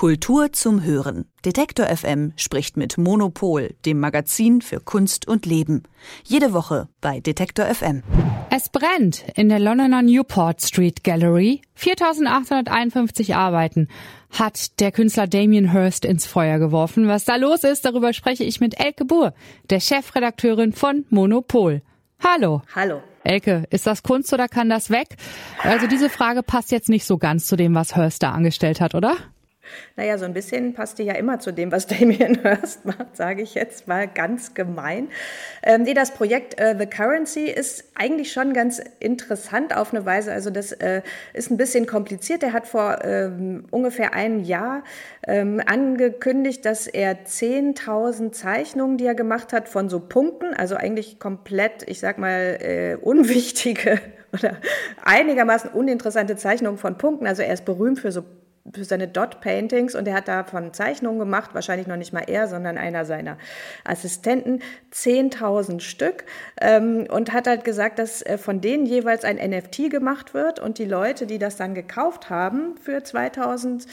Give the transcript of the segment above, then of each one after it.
Kultur zum Hören. Detektor FM spricht mit Monopol, dem Magazin für Kunst und Leben. Jede Woche bei Detektor FM. Es brennt in der Londoner Newport Street Gallery. 4851 Arbeiten hat der Künstler Damien Hirst ins Feuer geworfen. Was da los ist, darüber spreche ich mit Elke Buhr, der Chefredakteurin von Monopol. Hallo. Hallo. Elke, ist das Kunst oder kann das weg? Also diese Frage passt jetzt nicht so ganz zu dem, was Hirst da angestellt hat, oder? Naja, so ein bisschen passt die ja immer zu dem, was Damien Hirst macht, sage ich jetzt mal ganz gemein. Ähm, nee, das Projekt äh, The Currency ist eigentlich schon ganz interessant auf eine Weise. Also das äh, ist ein bisschen kompliziert. Er hat vor ähm, ungefähr einem Jahr ähm, angekündigt, dass er 10.000 Zeichnungen, die er gemacht hat, von so Punkten, also eigentlich komplett, ich sag mal, äh, unwichtige oder einigermaßen uninteressante Zeichnungen von Punkten. Also er ist berühmt für so für seine Dot-Paintings und er hat davon Zeichnungen gemacht, wahrscheinlich noch nicht mal er, sondern einer seiner Assistenten, 10.000 Stück ähm, und hat halt gesagt, dass äh, von denen jeweils ein NFT gemacht wird und die Leute, die das dann gekauft haben für 2.000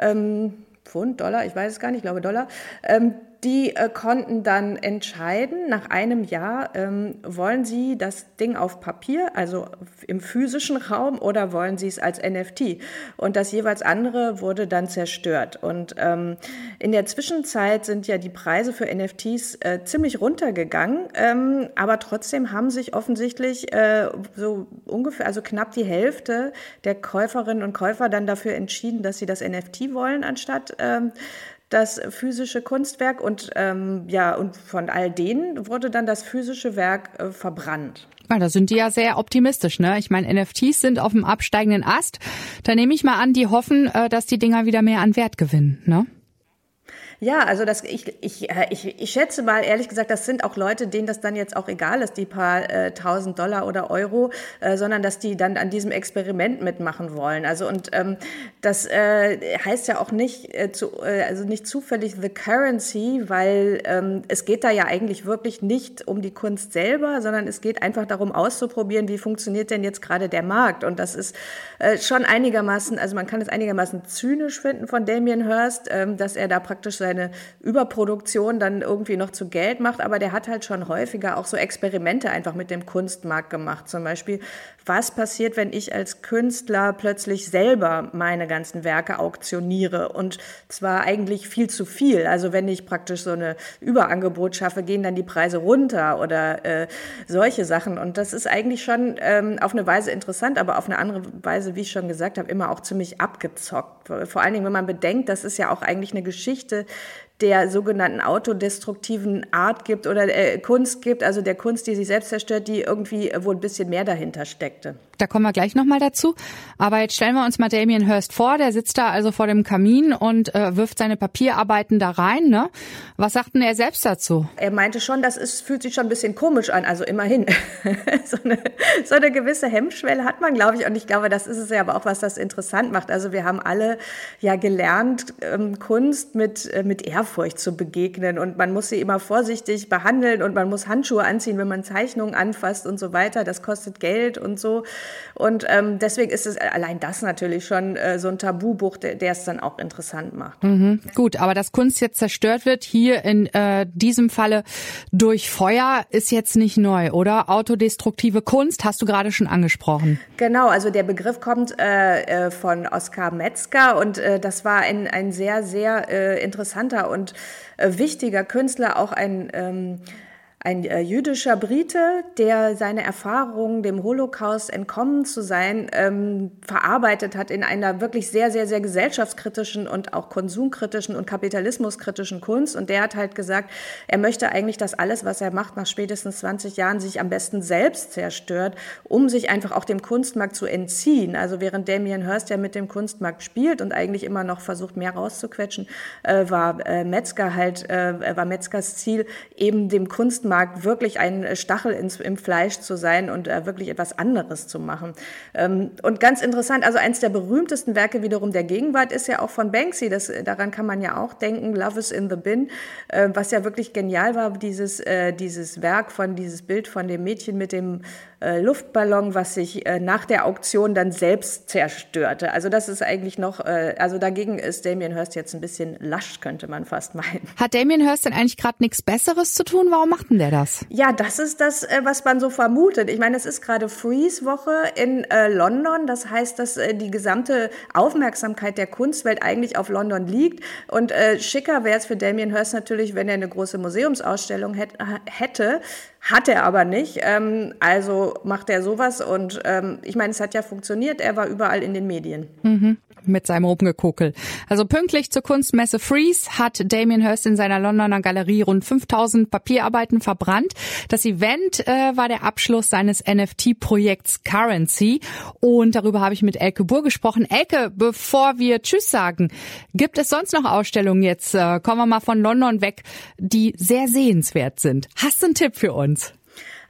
ähm, Pfund, Dollar, ich weiß es gar nicht, ich glaube Dollar, ähm, die äh, konnten dann entscheiden, nach einem Jahr, ähm, wollen sie das Ding auf Papier, also im physischen Raum, oder wollen sie es als NFT? Und das jeweils andere wurde dann zerstört. Und ähm, in der Zwischenzeit sind ja die Preise für NFTs äh, ziemlich runtergegangen, ähm, aber trotzdem haben sich offensichtlich äh, so ungefähr, also knapp die Hälfte der Käuferinnen und Käufer dann dafür entschieden, dass sie das NFT wollen, anstatt ähm, das physische Kunstwerk und ähm, ja, und von all denen wurde dann das physische Werk äh, verbrannt. Ja, da sind die ja sehr optimistisch, ne? Ich meine, NFTs sind auf dem absteigenden Ast. Da nehme ich mal an, die hoffen, äh, dass die Dinger wieder mehr an Wert gewinnen, ne? Ja, also das, ich, ich, äh, ich, ich schätze mal, ehrlich gesagt, das sind auch Leute, denen das dann jetzt auch egal ist, die paar äh, tausend Dollar oder Euro, äh, sondern dass die dann an diesem Experiment mitmachen wollen. Also und ähm, das äh, heißt ja auch nicht, äh, zu, äh, also nicht zufällig the currency, weil ähm, es geht da ja eigentlich wirklich nicht um die Kunst selber, sondern es geht einfach darum auszuprobieren, wie funktioniert denn jetzt gerade der Markt. Und das ist äh, schon einigermaßen, also man kann es einigermaßen zynisch finden von Damien Hirst, ähm, dass er da praktisch seine Überproduktion dann irgendwie noch zu Geld macht, aber der hat halt schon häufiger auch so Experimente einfach mit dem Kunstmarkt gemacht. Zum Beispiel, was passiert, wenn ich als Künstler plötzlich selber meine ganzen Werke auktioniere und zwar eigentlich viel zu viel. Also wenn ich praktisch so eine Überangebot schaffe, gehen dann die Preise runter oder äh, solche Sachen. Und das ist eigentlich schon ähm, auf eine Weise interessant, aber auf eine andere Weise, wie ich schon gesagt habe, immer auch ziemlich abgezockt. Vor allen Dingen, wenn man bedenkt, das ist ja auch eigentlich eine Geschichte, der sogenannten autodestruktiven Art gibt oder äh, Kunst gibt, also der Kunst, die sich selbst zerstört, die irgendwie wohl ein bisschen mehr dahinter steckte. Da kommen wir gleich nochmal dazu. Aber jetzt stellen wir uns mal Damien Hirst vor, der sitzt da also vor dem Kamin und äh, wirft seine Papierarbeiten da rein. Ne? Was sagt denn er selbst dazu? Er meinte schon, das ist, fühlt sich schon ein bisschen komisch an, also immerhin. so, eine, so eine gewisse Hemmschwelle hat man, glaube ich. Und ich glaube, das ist es ja aber auch, was das interessant macht. Also wir haben alle ja gelernt, ähm, Kunst mit, äh, mit Ehrfurcht Ehrfurcht zu begegnen und man muss sie immer vorsichtig behandeln und man muss Handschuhe anziehen, wenn man Zeichnungen anfasst und so weiter. Das kostet Geld und so. Und ähm, deswegen ist es allein das natürlich schon äh, so ein Tabubuch, der, der es dann auch interessant macht. Mhm. Gut, aber dass Kunst jetzt zerstört wird, hier in äh, diesem Falle durch Feuer, ist jetzt nicht neu, oder? Autodestruktive Kunst hast du gerade schon angesprochen. Genau, also der Begriff kommt äh, äh von Oskar Metzger und äh, das war ein, ein sehr, sehr äh, interessanter und äh, wichtiger Künstler, auch ein ähm, ein äh, jüdischer Brite, der seine Erfahrungen dem Holocaust entkommen zu sein, ähm, verarbeitet hat in einer wirklich sehr, sehr, sehr gesellschaftskritischen und auch konsumkritischen und kapitalismuskritischen Kunst. Und der hat halt gesagt, er möchte eigentlich, dass alles, was er macht, nach spätestens 20 Jahren sich am besten selbst zerstört, um sich einfach auch dem Kunstmarkt zu entziehen. Also während Damien Hirst ja mit dem Kunstmarkt spielt und eigentlich immer noch versucht, mehr rauszuquetschen, äh, war äh, Metzger halt, äh, war Metzgers Ziel, eben dem Kunstmarkt Supermarkt wirklich ein Stachel ins, im Fleisch zu sein und äh, wirklich etwas anderes zu machen. Ähm, und ganz interessant, also eins der berühmtesten Werke wiederum der Gegenwart ist ja auch von Banksy. Das, daran kann man ja auch denken, Love is in the Bin, äh, was ja wirklich genial war, dieses, äh, dieses Werk von, dieses Bild von dem Mädchen mit dem äh, Luftballon, was sich äh, nach der Auktion dann selbst zerstörte. Also das ist eigentlich noch, äh, also dagegen ist Damien Hirst jetzt ein bisschen lasch, könnte man fast meinen. Hat Damien Hirst denn eigentlich gerade nichts Besseres zu tun? Warum macht denn der das? Ja, das ist das, äh, was man so vermutet. Ich meine, es ist gerade Freeze-Woche in äh, London. Das heißt, dass äh, die gesamte Aufmerksamkeit der Kunstwelt eigentlich auf London liegt. Und äh, schicker wäre es für Damien Hirst natürlich, wenn er eine große Museumsausstellung hätte. Hat er aber nicht. Ähm, also macht er sowas und ähm, ich meine, es hat ja funktioniert. Er war überall in den Medien. Mhm mit seinem Rumgekokel. Also pünktlich zur Kunstmesse Freeze hat Damien Hirst in seiner Londoner Galerie rund 5000 Papierarbeiten verbrannt. Das Event äh, war der Abschluss seines NFT-Projekts Currency und darüber habe ich mit Elke Burr gesprochen. Elke, bevor wir Tschüss sagen, gibt es sonst noch Ausstellungen jetzt, äh, kommen wir mal von London weg, die sehr sehenswert sind? Hast du einen Tipp für uns?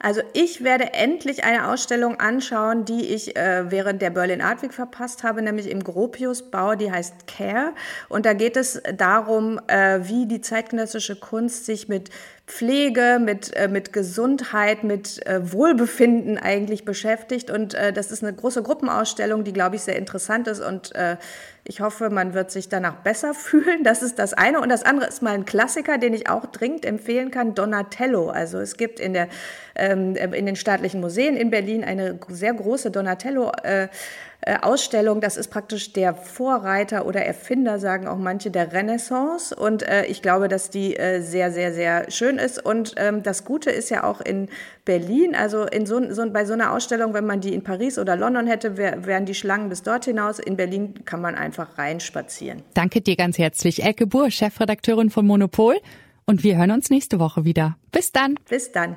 Also ich werde endlich eine Ausstellung anschauen, die ich äh, während der Berlin Art Week verpasst habe, nämlich im Gropiusbau, die heißt Care. Und da geht es darum, äh, wie die zeitgenössische Kunst sich mit Pflege, mit, äh, mit Gesundheit, mit äh, Wohlbefinden eigentlich beschäftigt. Und äh, das ist eine große Gruppenausstellung, die, glaube ich, sehr interessant ist. Und äh, ich hoffe, man wird sich danach besser fühlen. Das ist das eine. Und das andere ist mal ein Klassiker, den ich auch dringend empfehlen kann, Donatello. Also es gibt in, der, ähm, in den staatlichen Museen in Berlin eine sehr große Donatello. Äh, Ausstellung. Das ist praktisch der Vorreiter oder Erfinder, sagen auch manche, der Renaissance. Und äh, ich glaube, dass die äh, sehr, sehr, sehr schön ist. Und ähm, das Gute ist ja auch in Berlin, also in so, so, bei so einer Ausstellung, wenn man die in Paris oder London hätte, wär, wären die Schlangen bis dort hinaus. In Berlin kann man einfach reinspazieren. Danke dir ganz herzlich. Elke Buhr, Chefredakteurin von Monopol. Und wir hören uns nächste Woche wieder. Bis dann. Bis dann.